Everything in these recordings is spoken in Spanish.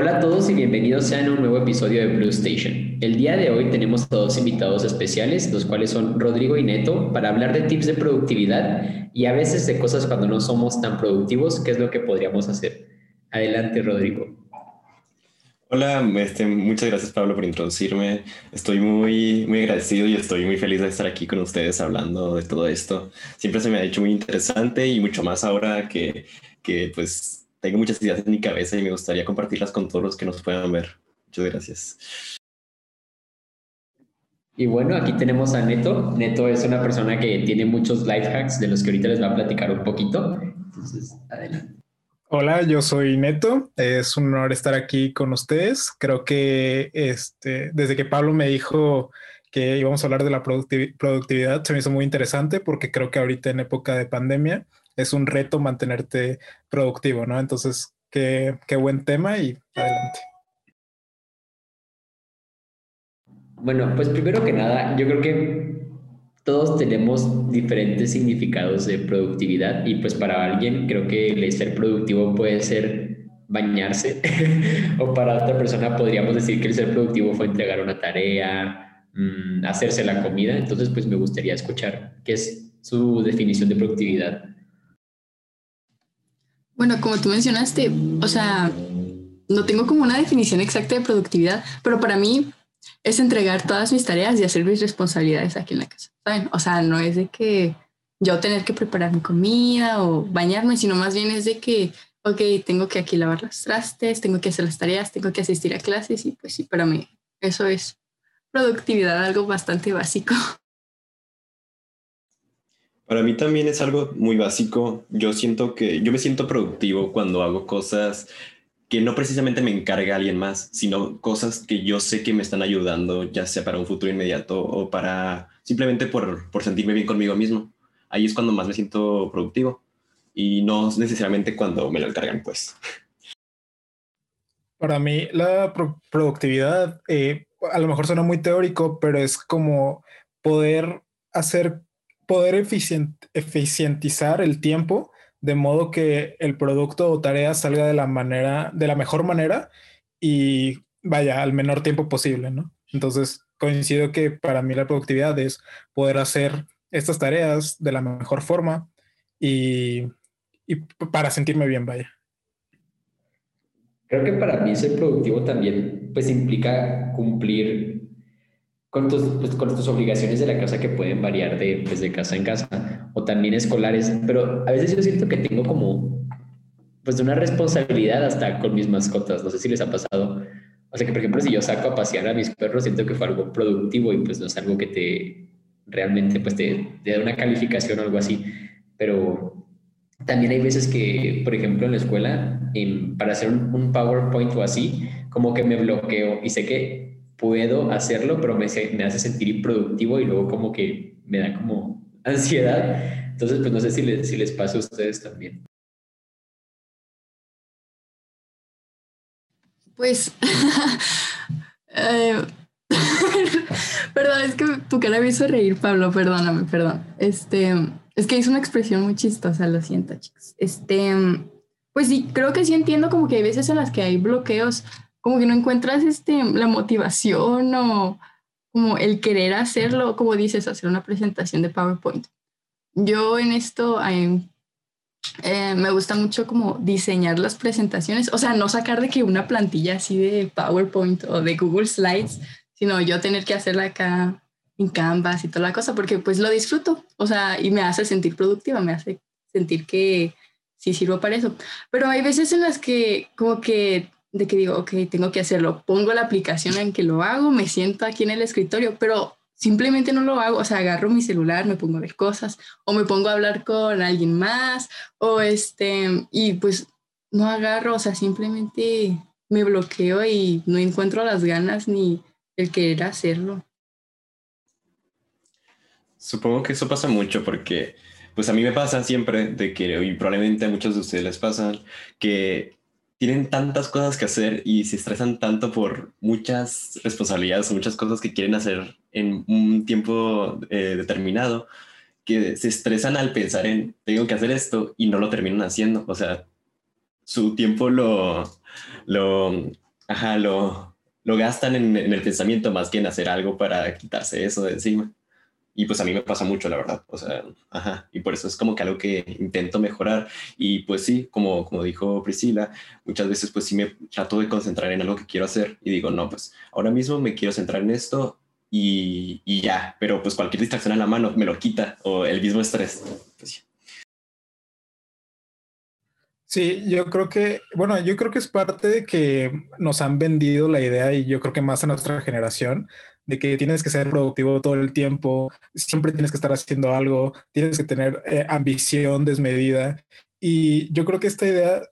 Hola a todos y bienvenidos sean a un nuevo episodio de Blue Station. El día de hoy tenemos a dos invitados especiales, los cuales son Rodrigo y Neto, para hablar de tips de productividad y a veces de cosas cuando no somos tan productivos, qué es lo que podríamos hacer. Adelante, Rodrigo. Hola, este, muchas gracias Pablo por introducirme. Estoy muy, muy agradecido y estoy muy feliz de estar aquí con ustedes hablando de todo esto. Siempre se me ha hecho muy interesante y mucho más ahora que, que pues tengo muchas ideas en mi cabeza y me gustaría compartirlas con todos los que nos puedan ver. Muchas gracias. Y bueno, aquí tenemos a Neto. Neto es una persona que tiene muchos life hacks de los que ahorita les va a platicar un poquito. Entonces, adelante. Hola, yo soy Neto. Es un honor estar aquí con ustedes. Creo que este, desde que Pablo me dijo que íbamos a hablar de la productividad, se me hizo muy interesante porque creo que ahorita en época de pandemia es un reto mantenerte productivo, ¿no? Entonces, qué, qué buen tema y adelante. Bueno, pues primero que nada, yo creo que todos tenemos diferentes significados de productividad y pues para alguien creo que el ser productivo puede ser bañarse o para otra persona podríamos decir que el ser productivo fue entregar una tarea, mm, hacerse la comida, entonces pues me gustaría escuchar qué es su definición de productividad. Bueno, como tú mencionaste, o sea, no tengo como una definición exacta de productividad, pero para mí es entregar todas mis tareas y hacer mis responsabilidades aquí en la casa. ¿saben? O sea, no es de que yo tener que preparar mi comida o bañarme, sino más bien es de que, ok, tengo que aquí lavar los trastes, tengo que hacer las tareas, tengo que asistir a clases y pues sí, para mí eso es productividad, algo bastante básico. Para mí también es algo muy básico. Yo siento que yo me siento productivo cuando hago cosas que no precisamente me encarga alguien más, sino cosas que yo sé que me están ayudando, ya sea para un futuro inmediato o para simplemente por, por sentirme bien conmigo mismo. Ahí es cuando más me siento productivo y no necesariamente cuando me lo encargan, pues. Para mí la productividad, eh, a lo mejor suena muy teórico, pero es como poder hacer poder eficientizar el tiempo de modo que el producto o tarea salga de la manera, de la mejor manera y vaya al menor tiempo posible, ¿no? Entonces coincido que para mí la productividad es poder hacer estas tareas de la mejor forma y, y para sentirme bien, vaya. Creo que para mí ser productivo también pues implica cumplir con tus, pues, con tus obligaciones de la casa que pueden variar de, pues, casa en casa o también escolares, pero a veces yo siento que tengo como pues una responsabilidad hasta con mis mascotas, no sé si les ha pasado. O sea que, por ejemplo, si yo saco a pasear a mis perros, siento que fue algo productivo y pues no es algo que te realmente pues te, te una calificación o algo así. Pero también hay veces que, por ejemplo, en la escuela, para hacer un, un PowerPoint o así, como que me bloqueo y sé que puedo hacerlo, pero me, me hace sentir improductivo y luego como que me da como ansiedad. Entonces, pues no sé si les, si les pasa a ustedes también. Pues, eh, perdón, es que tu cara me hizo reír, Pablo, perdóname, perdón. Este, es que hizo una expresión muy chistosa, lo siento, chicos. Este, pues sí, creo que sí entiendo como que hay veces en las que hay bloqueos como que no encuentras este, la motivación o como el querer hacerlo, como dices, hacer una presentación de PowerPoint. Yo en esto eh, me gusta mucho como diseñar las presentaciones, o sea, no sacar de que una plantilla así de PowerPoint o de Google Slides, sino yo tener que hacerla acá en Canvas y toda la cosa, porque pues lo disfruto, o sea, y me hace sentir productiva, me hace sentir que sí sirvo para eso. Pero hay veces en las que como que de que digo, ok, tengo que hacerlo, pongo la aplicación en que lo hago, me siento aquí en el escritorio, pero simplemente no lo hago, o sea, agarro mi celular, me pongo a ver cosas, o me pongo a hablar con alguien más, o este, y pues no agarro, o sea, simplemente me bloqueo y no encuentro las ganas ni el querer hacerlo. Supongo que eso pasa mucho porque, pues a mí me pasa siempre de que, y probablemente a muchos de ustedes les pasan, que tienen tantas cosas que hacer y se estresan tanto por muchas responsabilidades muchas cosas que quieren hacer en un tiempo eh, determinado que se estresan al pensar en tengo que hacer esto y no lo terminan haciendo. O sea, su tiempo lo, lo ajá, lo, lo gastan en, en, el pensamiento más que en hacer algo para quitarse eso de encima. Y pues a mí me pasa mucho, la verdad. O sea, ajá. Y por eso es como que algo que intento mejorar. Y pues sí, como, como dijo Priscila, muchas veces pues sí me trato de concentrar en algo que quiero hacer y digo, no, pues ahora mismo me quiero centrar en esto y, y ya. Pero pues cualquier distracción en la mano me lo quita o el mismo estrés. Pues, Sí, yo creo que, bueno, yo creo que es parte de que nos han vendido la idea y yo creo que más a nuestra generación de que tienes que ser productivo todo el tiempo, siempre tienes que estar haciendo algo, tienes que tener eh, ambición desmedida. Y yo creo que esta idea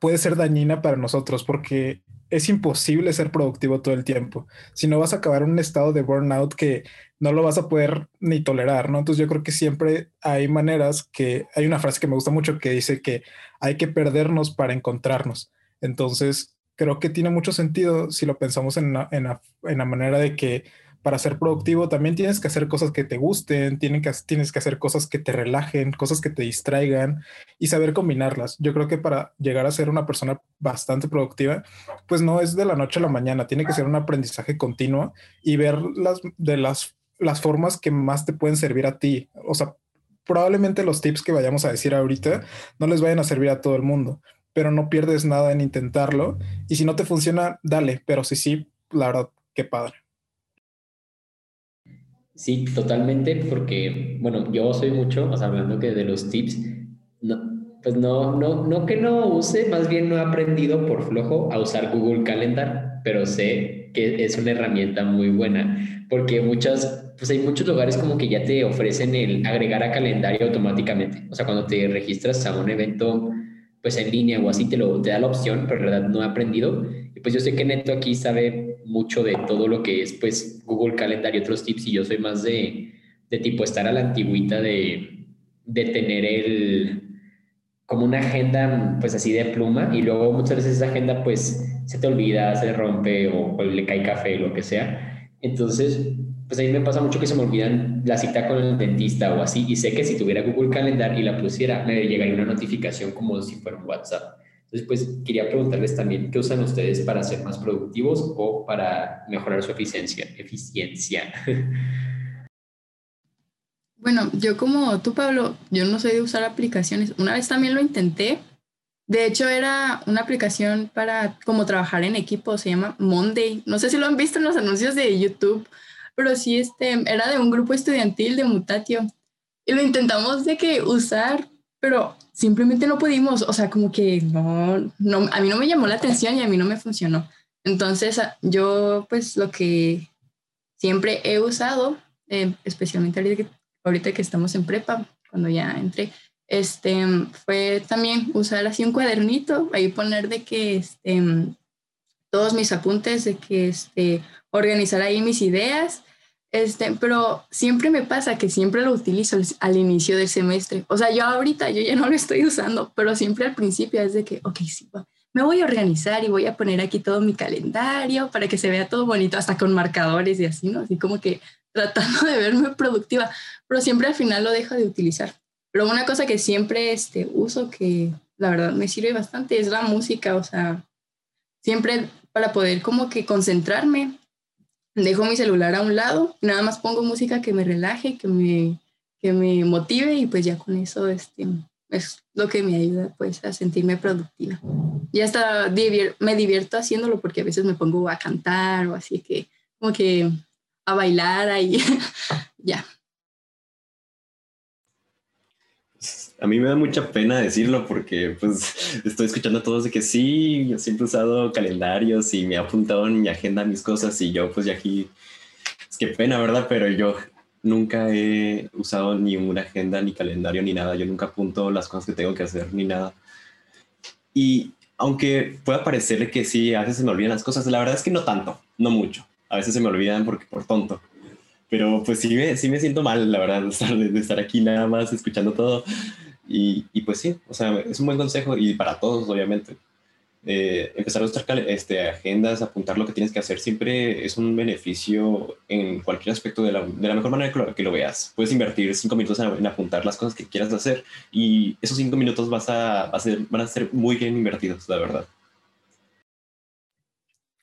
puede ser dañina para nosotros porque es imposible ser productivo todo el tiempo. Si no vas a acabar en un estado de burnout que no lo vas a poder ni tolerar, ¿no? Entonces yo creo que siempre hay maneras que hay una frase que me gusta mucho que dice que hay que perdernos para encontrarnos. Entonces creo que tiene mucho sentido si lo pensamos en la, en la, manera de que para ser productivo también tienes que hacer cosas que te gusten, tienes que, tienes que hacer cosas que te relajen, cosas que te distraigan y saber combinarlas. Yo creo que para llegar a ser una persona bastante productiva, pues no es de la noche a la mañana, tiene que ser un aprendizaje continuo y ver las de las, las formas que más te pueden servir a ti. O sea, probablemente los tips que vayamos a decir ahorita no les vayan a servir a todo el mundo, pero no pierdes nada en intentarlo. Y si no te funciona, dale, pero si sí, la verdad, qué padre. Sí, totalmente, porque, bueno, yo soy mucho, o sea, hablando que de los tips, no, pues no, no, no que no use, más bien no he aprendido por flojo a usar Google Calendar, pero sé que es una herramienta muy buena, porque muchas, pues hay muchos lugares como que ya te ofrecen el agregar a calendario automáticamente, o sea, cuando te registras a un evento pues en línea o así te, da la opción, pero en realidad no he aprendido. Y pues yo sé que Neto aquí sabe mucho de todo lo que es pues Google Calendar y otros tips y yo soy más de, de tipo estar a la antigüita de, de tener el como una agenda pues así de pluma y luego muchas veces esa agenda pues se te olvida, se rompe o, o le cae café, lo que sea. Entonces pues a mí me pasa mucho que se me olvidan la cita con el dentista o así, y sé que si tuviera Google Calendar y la pusiera, me llegaría una notificación como si fuera un WhatsApp. Entonces, pues quería preguntarles también, ¿qué usan ustedes para ser más productivos o para mejorar su eficiencia? eficiencia? Bueno, yo como tú, Pablo, yo no soy de usar aplicaciones. Una vez también lo intenté. De hecho, era una aplicación para como trabajar en equipo, se llama Monday. No sé si lo han visto en los anuncios de YouTube pero sí este, era de un grupo estudiantil de Mutatio. Y lo intentamos de que usar, pero simplemente no pudimos, o sea, como que no, no, a mí no me llamó la atención y a mí no me funcionó. Entonces, yo pues lo que siempre he usado, eh, especialmente ahorita que, ahorita que estamos en prepa, cuando ya entré, este, fue también usar así un cuadernito, ahí poner de que este, todos mis apuntes, de que este, organizar ahí mis ideas. Este, pero siempre me pasa que siempre lo utilizo al, inicio del semestre. O sea, yo ahorita yo ya no lo estoy usando, pero siempre al principio es de que, ok, sí, me voy a organizar y voy a poner aquí todo mi calendario para que se vea todo bonito, hasta con marcadores y así, ¿no? Así como que tratando de verme productiva, pero siempre al final lo dejo de utilizar. Pero una cosa que siempre este, uso que la verdad me sirve bastante es la música, o sea, siempre para poder como que concentrarme, dejo mi celular a un lado, nada más pongo música que me relaje, que me, que me motive y pues ya con eso este, es lo que me ayuda pues a sentirme productiva. Y hasta me divierto haciéndolo porque a veces me pongo a cantar o así que como que a bailar ahí, ya. A mí me da mucha pena decirlo porque pues estoy escuchando a todos de que sí, yo siempre he usado calendarios y me he apuntado en mi agenda mis cosas y yo pues ya aquí, es que pena, ¿verdad? Pero yo nunca he usado ni una agenda, ni calendario, ni nada. Yo nunca apunto las cosas que tengo que hacer, ni nada. Y aunque pueda parecerle que sí, a veces se me olvidan las cosas, la verdad es que no tanto, no mucho. A veces se me olvidan porque por tonto. Pero pues sí me, sí me siento mal, la verdad, estar, de estar aquí nada más escuchando todo. Y, pues sí, o sea, es un buen consejo y para todos, obviamente. Eh, empezar a usar este, agendas, apuntar lo que tienes que hacer, siempre es un beneficio en cualquier aspecto de la, de la mejor manera que lo, que lo, veas. Puedes invertir cinco minutos en, apuntar las cosas que quieras hacer y esos cinco minutos vas a, ser, van a ser muy bien invertidos, la verdad.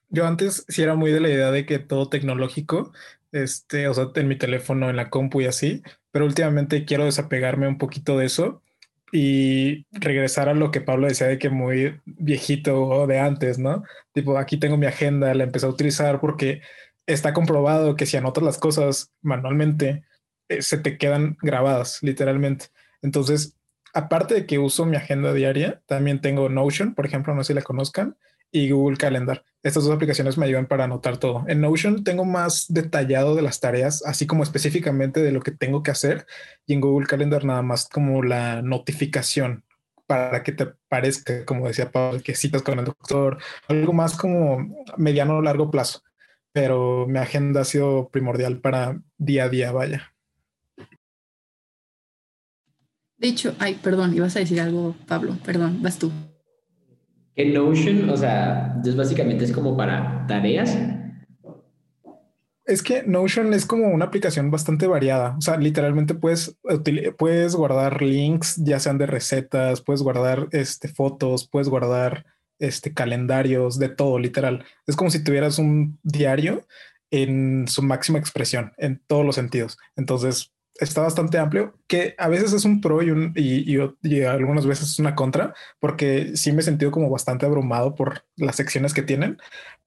yo antes sí era muy de la idea de que todo tecnológico, este, o sea, en mi teléfono, en la compu y así, pero últimamente quiero desapegarme un poquito de eso y regresar a lo que Pablo decía de que muy viejito o de antes, ¿no? Tipo, aquí tengo mi agenda, la empecé a utilizar porque está comprobado que si anotas las cosas manualmente, eh, se te quedan grabadas, literalmente. Entonces, aparte de que uso mi agenda diaria, también tengo Notion, por ejemplo, no sé si la conozcan, y Google Calendar. Estas dos aplicaciones me ayudan para anotar todo. En Notion tengo más detallado de las tareas, así como específicamente de lo que tengo que hacer. Y en Google Calendar nada más como la notificación para que te parezca, como decía Pablo, que citas con el doctor, algo más como mediano o largo plazo. Pero mi agenda ha sido primordial para día a día, vaya. De hecho, ay, perdón, ibas a decir algo, Pablo, perdón, vas tú. En Notion, o sea, entonces básicamente es como para tareas. Es que Notion es como una aplicación bastante variada. O sea, literalmente puedes, puedes guardar links, ya sean de recetas, puedes guardar este, fotos, puedes guardar este, calendarios, de todo, literal. Es como si tuvieras un diario en su máxima expresión, en todos los sentidos. Entonces, está bastante amplio, que a veces es un pro y, un, algunas veces es una contra, porque sí me he sentido como bastante abrumado por las secciones que tienen,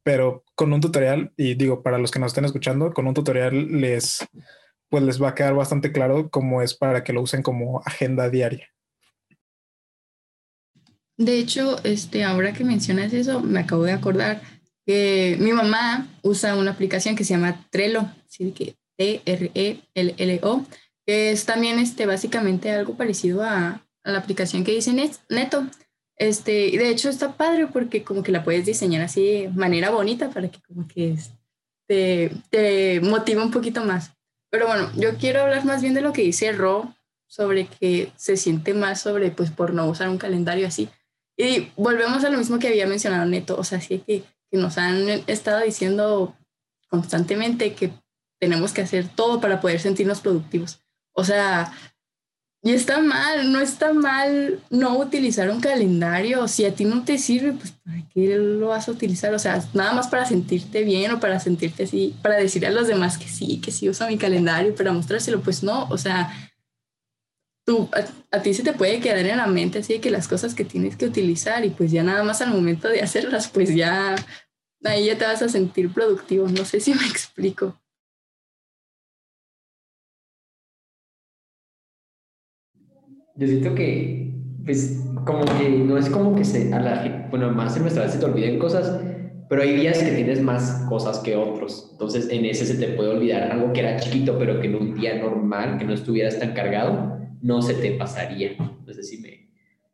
pero con un tutorial, y digo, para los que nos estén escuchando, con un tutorial les, pues les va a quedar bastante claro cómo es para que lo usen como agenda diaria. De hecho, este, ahora que mencionas eso, me acabo de acordar que mi mamá usa una aplicación que se llama Trello, así que T-R-E-L-L-O, que es también este, básicamente algo parecido a, la aplicación que dice Neto. Este, y de hecho está padre porque como que la puedes diseñar así de manera bonita para que como que te, te motive un poquito más. Pero bueno, yo quiero hablar más bien de lo que dice Ro sobre que se siente más sobre, pues, por no usar un calendario así. Y volvemos a lo mismo que había mencionado Neto, o sea, sí que, que nos han estado diciendo constantemente que tenemos que hacer todo para poder sentirnos productivos. O sea, y está mal, no está mal no utilizar un calendario. Si a ti no te sirve, pues ¿para qué lo vas a utilizar? O sea, nada más para sentirte bien o para sentirte así, para decir a los demás que sí, que sí uso mi calendario para mostrárselo. Pues no, o sea, tú, a, a, ti se te puede quedar en la mente así de que las cosas que tienes que utilizar y pues ya nada más al momento de hacerlas, pues ya ahí ya te vas a sentir productivo. No sé si me explico. Yo siento que, pues, como que no es como que se, a la, bueno, más vez se te olviden cosas, pero hay días que tienes más cosas que otros. Entonces, en ese se te puede olvidar algo que era chiquito, pero que en un día normal, que no estuvieras tan cargado, no se te pasaría. No sé si me,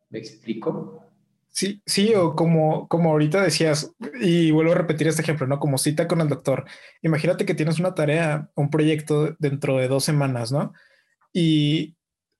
me explico. Sí, sí, o como, como ahorita decías, y vuelvo a repetir este ejemplo, ¿no? Como cita con el doctor. Imagínate que tienes una tarea, un proyecto dentro de dos semanas, ¿no? Y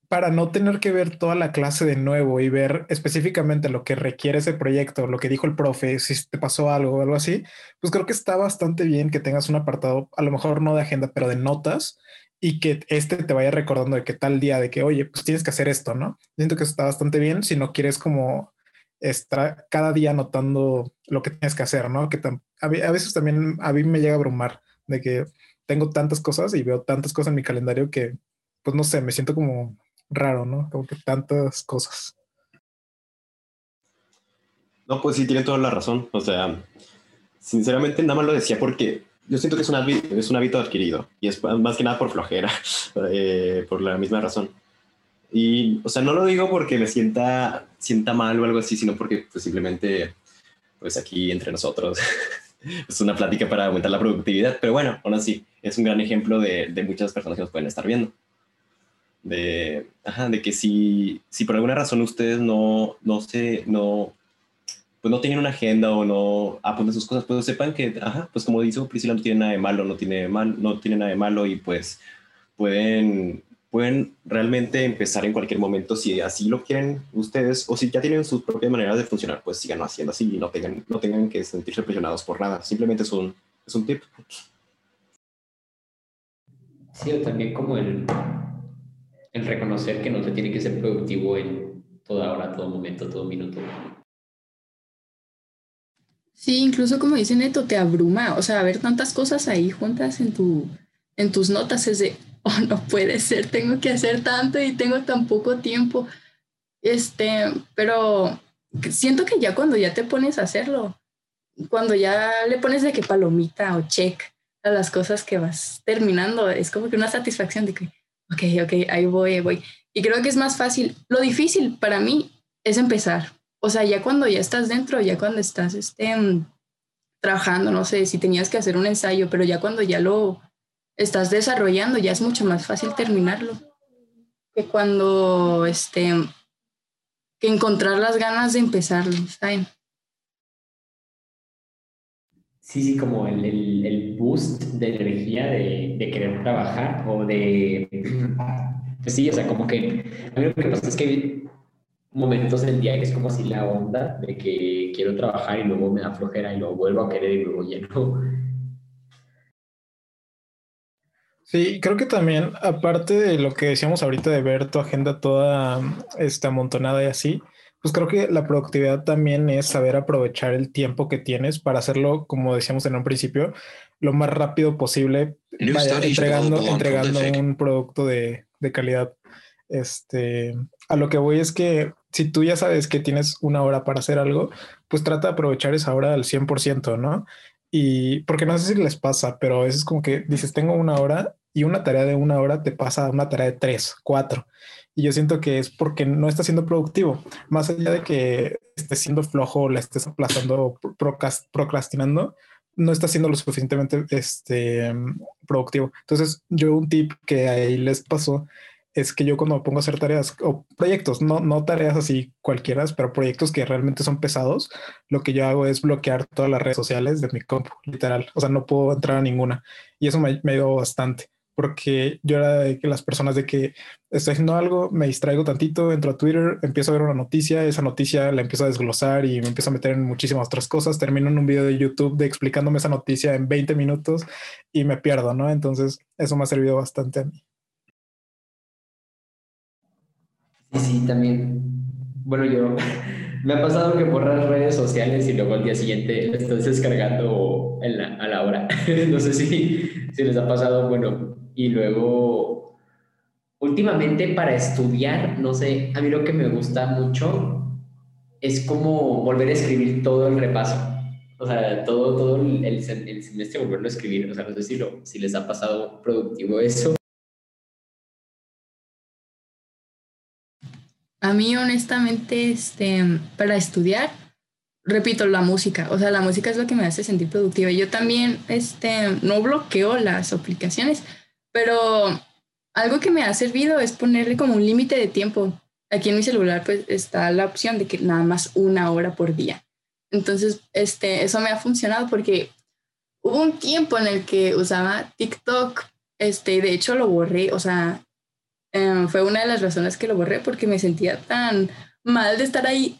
para no tener que ver toda la clase de nuevo y ver específicamente lo que requiere ese proyecto, lo que dijo el profe, si te pasó algo o algo así, pues creo que está bastante bien que tengas un apartado, a lo mejor no de agenda, pero de notas y que este te vaya recordando de que tal día, de que, oye, pues tienes que hacer esto, ¿no? Siento que está bastante bien si no quieres como estar cada día anotando lo que tienes que hacer, ¿no? Que a veces también a mí me llega a abrumar de que tengo tantas cosas y veo tantas cosas en mi calendario que, pues no sé, me siento como raro, ¿no? Como que tantas cosas. No, pues sí, tiene toda la razón. O sea, sinceramente nada más lo decía porque yo siento que es un, hábito, es un hábito adquirido y es más que nada por flojera, eh, por la misma razón. Y, o sea, no lo digo porque me sienta, sienta mal o algo así, sino porque pues, simplemente, pues aquí entre nosotros, es una plática para aumentar la productividad. Pero bueno, aún así, es un gran ejemplo de, de muchas personas que nos pueden estar viendo de, ajá, de que si, si por alguna razón ustedes no, no se, no, pues no tienen una agenda o no apuntan sus cosas, pues sepan que, ajá, pues como dice Priscila, no tiene nada de malo, no tiene, mal, no nada de malo y pues pueden, pueden realmente empezar en cualquier momento si así lo quieren ustedes o si ya tienen sus propias maneras de funcionar, pues sigan haciendo así y no tengan, no tengan que sentirse presionados por nada, simplemente es un, es un tip. Sí, también como el, el reconocer que no se tiene que ser productivo en toda hora, todo momento, todo minuto. Sí, incluso como dice Neto, te abruma. O sea, ver tantas cosas ahí juntas en, tu, en tus notas es de, oh, no puede ser, tengo que hacer tanto y tengo tan poco tiempo. Este, pero siento que ya cuando ya te pones a hacerlo, cuando ya le pones de que palomita o check a las cosas que vas terminando, es como que una satisfacción de que, ok, ok, ahí voy, voy. Y creo que es más fácil. Lo difícil para mí es empezar. O sea, ya cuando ya estás dentro, ya cuando estás este, trabajando, no sé, si tenías que hacer un ensayo, pero ya cuando ya lo estás desarrollando, ya es mucho más fácil terminarlo que cuando este, que encontrar las ganas de empezarlo, ¿saben? Sí, sí, como el, el, el boost de energía de, de, querer trabajar o de... Pues sí, o sea, como que... A mí lo que pasa es que hay momentos del día que es como así la onda de que quiero trabajar y luego me da flojera y luego vuelvo a querer y luego ya no. Sí, creo que también, aparte de lo que decíamos ahorita de ver tu agenda toda esta amontonada y así, pues creo que la productividad también es saber aprovechar el tiempo que tienes para hacerlo, como decíamos en un principio, lo más rápido posible, entregando, entregando un producto de, de, calidad. Este, a lo que voy es que si tú ya sabes que tienes una hora para hacer algo, pues trata de aprovechar esa hora al 100%, ¿no? Y porque no sé si les pasa, pero a veces como que dices, tengo una hora y una tarea de una hora te pasa a una tarea de tres, cuatro. Y yo siento que es porque no estás siendo productivo. Más allá de que estés siendo flojo la estés aplazando procrastinando, no estás siendo lo suficientemente este, productivo. Entonces, yo un tip que ahí les pasó es que yo cuando me pongo a hacer tareas o proyectos, no, no tareas así cualquiera, pero proyectos que realmente son pesados, lo que yo hago es bloquear todas las redes sociales de mi compu, literal. O sea, no puedo entrar a ninguna. Y eso me, me ayudó bastante porque yo era de que las personas de que estoy haciendo algo, me distraigo tantito, entro a Twitter, empiezo a ver una noticia, esa noticia la empiezo a desglosar y me empiezo a meter en muchísimas otras cosas, termino en un video de YouTube de explicándome esa noticia en 20 minutos y me pierdo, ¿no? Entonces, eso me ha servido bastante a mí. Sí, sí, también. Bueno, yo me ha pasado que borras redes sociales y luego al día siguiente estás descargando a la hora. no sé si, si les ha pasado, bueno, y luego, últimamente para estudiar, no sé, a mí lo que me gusta mucho es como volver a escribir todo el repaso. O sea, todo, todo el, el semestre volverlo a escribir. O sea, no sé si, lo, si les ha pasado productivo eso. A mí, honestamente, este, para estudiar, repito, la música. O sea, la música es lo que me hace sentir productiva. Yo también este, no bloqueo las aplicaciones, pero algo que me ha servido es ponerle como un límite de tiempo. Aquí en mi celular pues está la opción de que nada más una hora por día. Entonces, este, eso me ha funcionado porque hubo un tiempo en el que usaba TikTok, este, de hecho lo borré, o sea, em, fue una de las razones que lo borré porque me sentía tan mal de estar ahí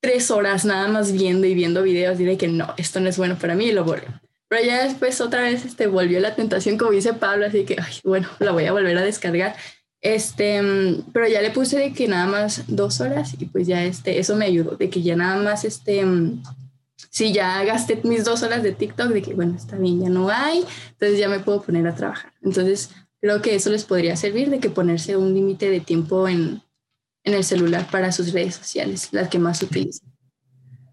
tres horas nada más viendo y viendo videos y de que no, esto no es bueno para mí y lo borré. Pero ya después otra vez este, volvió la tentación, como dice Pablo, así que, bueno, la voy a volver a descargar. Este, mm, pero ya le puse de que nada más dos horas y pues ya este, eso me ayudó, de que ya nada más, este, mm, si ya gasté mis dos horas de TikTok, de que bueno, está bien, ya no hay, entonces ya me puedo poner a trabajar. Entonces, creo que eso les podría servir de que ponerse un límite de tiempo en, en el celular para sus redes sociales, las que más utilizan.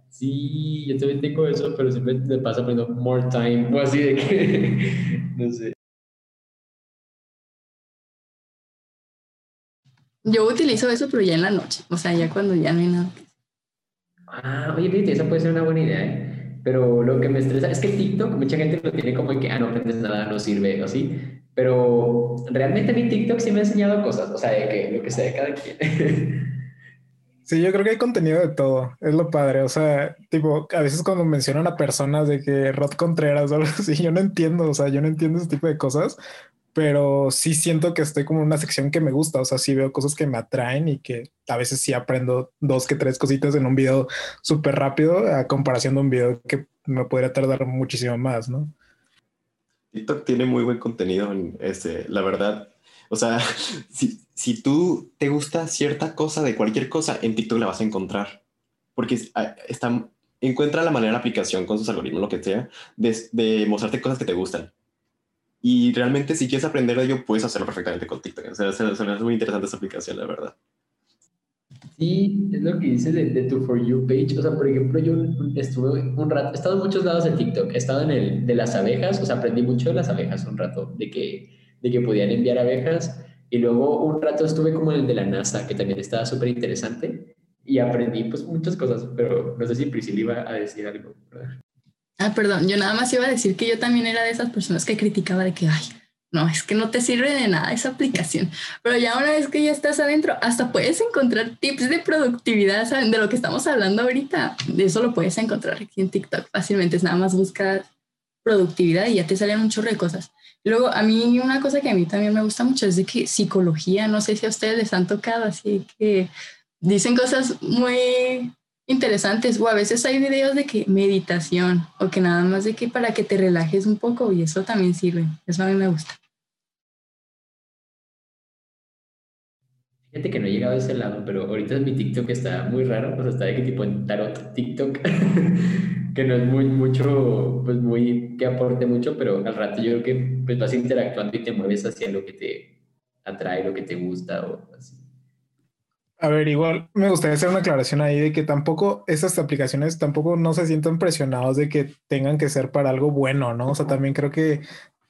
Sí, yo también tengo eso, pero siempre me pasa poniendo more time o así de que, no sé. Yo utilizo eso, pero ya en la noche, o sea, ya cuando ya no hay nada. Ah, oye, fíjate, esa puede ser una buena idea, ¿eh? Pero lo que me estresa es que TikTok, mucha gente lo tiene como que, ah, no aprendes nada, no sirve, o así. Pero realmente mi TikTok sí me ha enseñado cosas, o sea, de que lo que sea de cada quien. Sí, yo creo que hay contenido de todo, es lo padre, o sea, tipo, a veces cuando mencionan a personas de que Rod Contreras o algo así, yo no entiendo, o sea, yo no entiendo ese tipo de cosas, pero sí siento que estoy como en una sección que me gusta, o sea, sí veo cosas que me atraen y que a veces sí aprendo dos que tres cositas en un video súper rápido a comparación de un video que me podría tardar muchísimo más, ¿no? TikTok tiene muy buen contenido, este, la verdad, o sea, si, si tú te gusta cierta cosa de cualquier cosa, en TikTok la vas a encontrar. Porque ah, está encuentra la manera de la aplicación con sus algoritmos, lo que sea, de, de, mostrarte cosas que te gustan. Y realmente si quieres aprender de ello, puedes hacerlo perfectamente con TikTok. O sea, es muy interesante esa aplicación, la verdad. Sí, es lo que dices de, tu For You page. O sea, por ejemplo, yo estuve un rato, he estado en muchos lados de TikTok. He estado en el de las abejas, o sea, aprendí mucho de las abejas un rato, de que, de que podían enviar abejas. Y luego un rato estuve como en el de la NASA, que también estaba súper interesante y aprendí pues muchas cosas, pero no sé si Priscila iba a decir algo. Ah, perdón, yo nada más iba a decir que yo también era de esas personas que criticaba de que, ay, no, es que no te sirve de nada esa aplicación. Pero ya una vez que ya estás adentro, hasta puedes encontrar tips de productividad, ¿saben? De lo que estamos hablando ahorita. De eso lo puedes encontrar aquí en TikTok fácilmente. Es nada más buscar productividad y ya te salen un chorro de cosas. Luego, a mí una cosa que a mí también me gusta mucho es de que psicología, no sé si a ustedes les han tocado, así que dicen cosas muy interesantes o a veces hay videos de que meditación o que nada más de que para que te relajes un poco y eso también sirve. Eso a mí me gusta. Fíjate que no he llegado a ese lado, pero ahorita mi TikTok está muy raro, o sea, está de que tipo en tarot TikTok, que no es muy mucho, pues muy, que aporte mucho, pero al rato yo creo que pues vas interactuando y te mueves hacia lo que te atrae, lo que te gusta o así. A ver, igual me gustaría hacer una aclaración ahí de que tampoco esas aplicaciones tampoco no se sientan presionados de que tengan que ser para algo bueno, ¿no? O sea, también creo que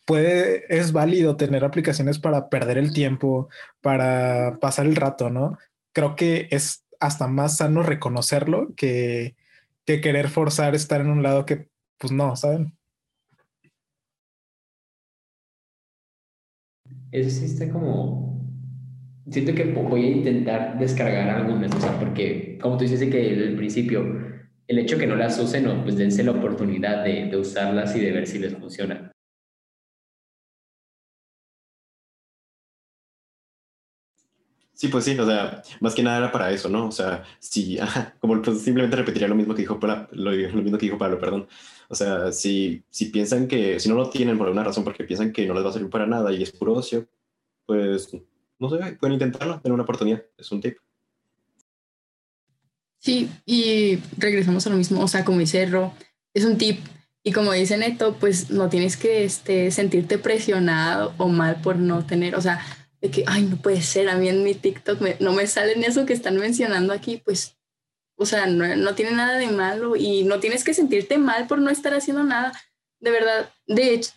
puede, es válido tener aplicaciones para perder el tiempo, para pasar el rato, ¿no? Creo que es hasta más sano reconocerlo que, que querer forzar estar en un lado que, pues no, ¿saben? Eso sí está como siento que voy a intentar descargar algunas, o sea, porque como tú dices que el principio, el hecho que no las usen, no, pues dense la oportunidad de, de usarlas y de ver si les funciona. Sí, pues sí, o sea, más que nada era para eso, ¿no? O sea, si, como pues simplemente repetiría lo mismo que dijo Pablo, lo, mismo que dijo Pablo, perdón. O sea, si, si piensan que, si no lo tienen por alguna razón, porque piensan que no les va a servir para nada y es puro ocio, pues no sé, pueden intentarlo, tener una oportunidad, es un tip. Sí, y regresamos a lo mismo, o sea, como dice Ro, es un tip. Y como dice Neto, pues no tienes que este, sentirte presionado o mal por no tener, o sea, de que, ay, no puede ser, a mí en mi TikTok no me salen eso que están mencionando aquí, pues, o sea, no, no tiene nada de malo y no tienes que sentirte mal por no estar haciendo nada. De verdad, de hecho,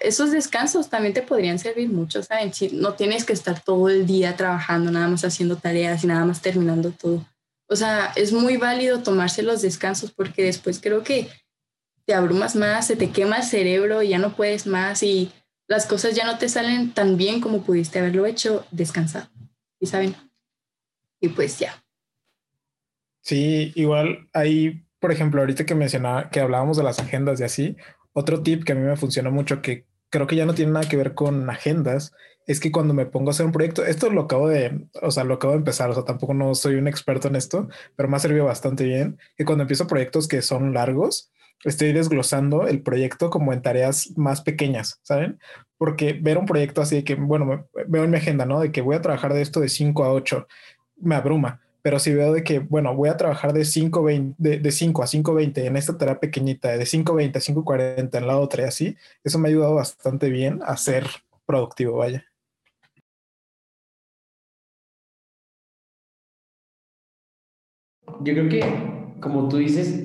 esos descansos también te podrían servir mucho, ¿saben? Si no tienes que estar todo el día trabajando, nada más haciendo tareas y nada más terminando todo. O sea, es muy válido tomarse los descansos porque después creo que te abrumas más, se te quema el cerebro y ya no puedes más y las cosas ya no te salen tan bien como pudiste haberlo hecho descansado. ¿Y saben? Y pues ya. Sí, igual ahí, por ejemplo, ahorita que mencionaba, que hablábamos de las agendas y así, otro tip que a mí me funciona mucho, que creo que ya no tiene nada que ver con agendas, es que cuando me pongo a hacer un proyecto, esto lo acabo de, o sea, lo acabo de empezar, o sea, tampoco no soy un experto en esto, pero me ha servido bastante bien, que cuando empiezo proyectos que son largos, estoy desglosando el proyecto como en tareas más pequeñas, ¿saben? Porque ver un proyecto así de que, bueno, veo en mi agenda, ¿no? De que voy a trabajar de esto de 5 a 8, me abruma pero si veo de que, bueno, voy a trabajar de 5, de, de 5 a 5.20 en esta tarea pequeñita, de 5.20 a 5.40 en la otra y así, eso me ha ayudado bastante bien a ser productivo, vaya. Yo creo que, como tú dices,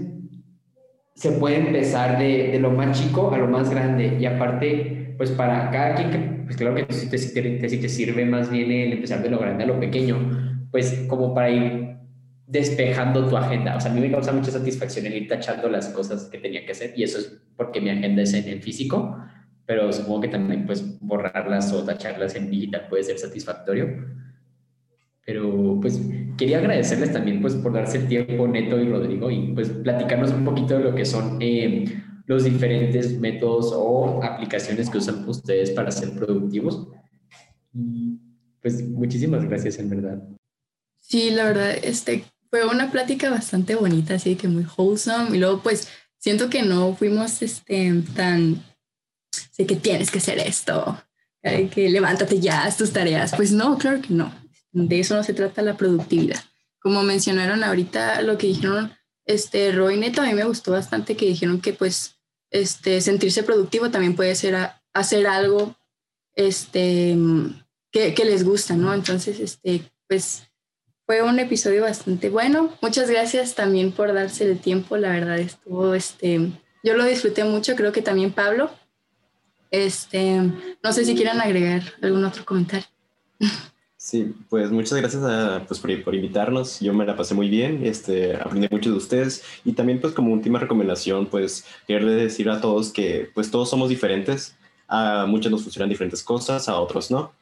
se puede empezar de, de lo más chico a lo más grande y aparte, pues para cada quien pues claro que sí te, te, te sirve más bien el empezar de lo grande a lo pequeño, pues como para ir despejando tu agenda. O sea, a mí me causa mucha satisfacción el ir tachando las cosas que tenía que hacer y eso es porque mi agenda es en el físico, pero supongo que también pues borrarlas o tacharlas en digital puede ser satisfactorio. Pero pues quería agradecerles también pues por darse el tiempo Neto y Rodrigo y pues platicarnos un poquito de lo que son eh, los diferentes métodos o aplicaciones que usan ustedes para ser productivos. Pues muchísimas gracias en verdad. Sí, la verdad, este, fue una plática bastante bonita, así que muy wholesome. Y luego, pues, siento que no fuimos este, tan, sé que tienes que hacer esto, que levántate ya, haz tus tareas. Pues no, claro que no. De eso no se trata la productividad. Como mencionaron ahorita, lo que dijeron este, Roy Neto, a mí me gustó bastante que dijeron que pues este, sentirse productivo también puede ser hacer algo este, que, que, les gusta, ¿no? Entonces, este, pues fue un episodio bastante bueno. Muchas gracias también por darse el tiempo, la verdad estuvo, este, yo lo disfruté mucho, creo que también Pablo. Este, no sé si quieran agregar algún otro comentario. Sí, pues muchas gracias a, pues, por, por, invitarnos. Yo me la pasé muy bien, este, aprendí mucho de ustedes y también pues como última recomendación, pues quererle decir a todos que pues todos somos diferentes. A muchos nos funcionan diferentes cosas, a otros no.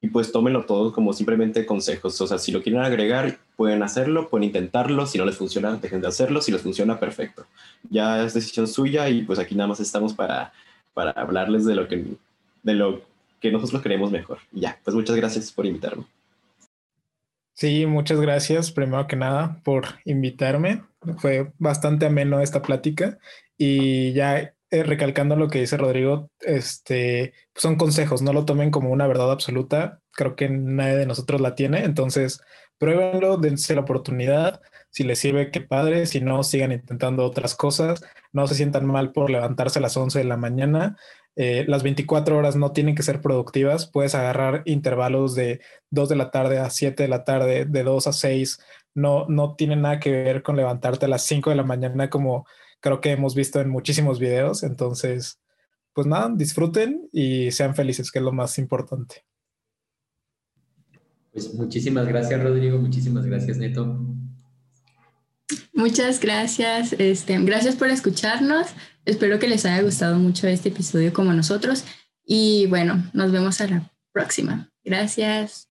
Y pues tómenlo todo como simplemente consejos. O sea, si lo quieren agregar, pueden hacerlo, pueden intentarlo. Si no les funciona, dejen de hacerlo. Si les funciona, perfecto. Ya es decisión suya y pues aquí nada más estamos para, para hablarles de lo que, de lo que nosotros queremos mejor. Y ya, pues muchas gracias por invitarme. Sí, muchas gracias, primero que nada, por invitarme. Fue bastante ameno esta plática y ya eh, recalcando lo que dice Rodrigo, este, son consejos, no lo tomen como una verdad absoluta. Creo que nadie de nosotros la tiene, entonces pruébenlo, dense la oportunidad. Si les sirve, qué padre. Si no, sigan intentando otras cosas. No se sientan mal por levantarse a las 11 de la mañana. Eh, las 24 horas no tienen que ser productivas, puedes agarrar intervalos de 2 de la tarde a 7 de la tarde, de 2 a 6, no, no tiene nada que ver con levantarte a las 5 de la mañana como creo que hemos visto en muchísimos videos, entonces, pues nada, disfruten y sean felices, que es lo más importante. Pues muchísimas gracias Rodrigo, muchísimas gracias Neto. Muchas gracias, este, gracias por escucharnos. Espero que les haya gustado mucho este episodio como nosotros. Y bueno, nos vemos a la próxima. Gracias.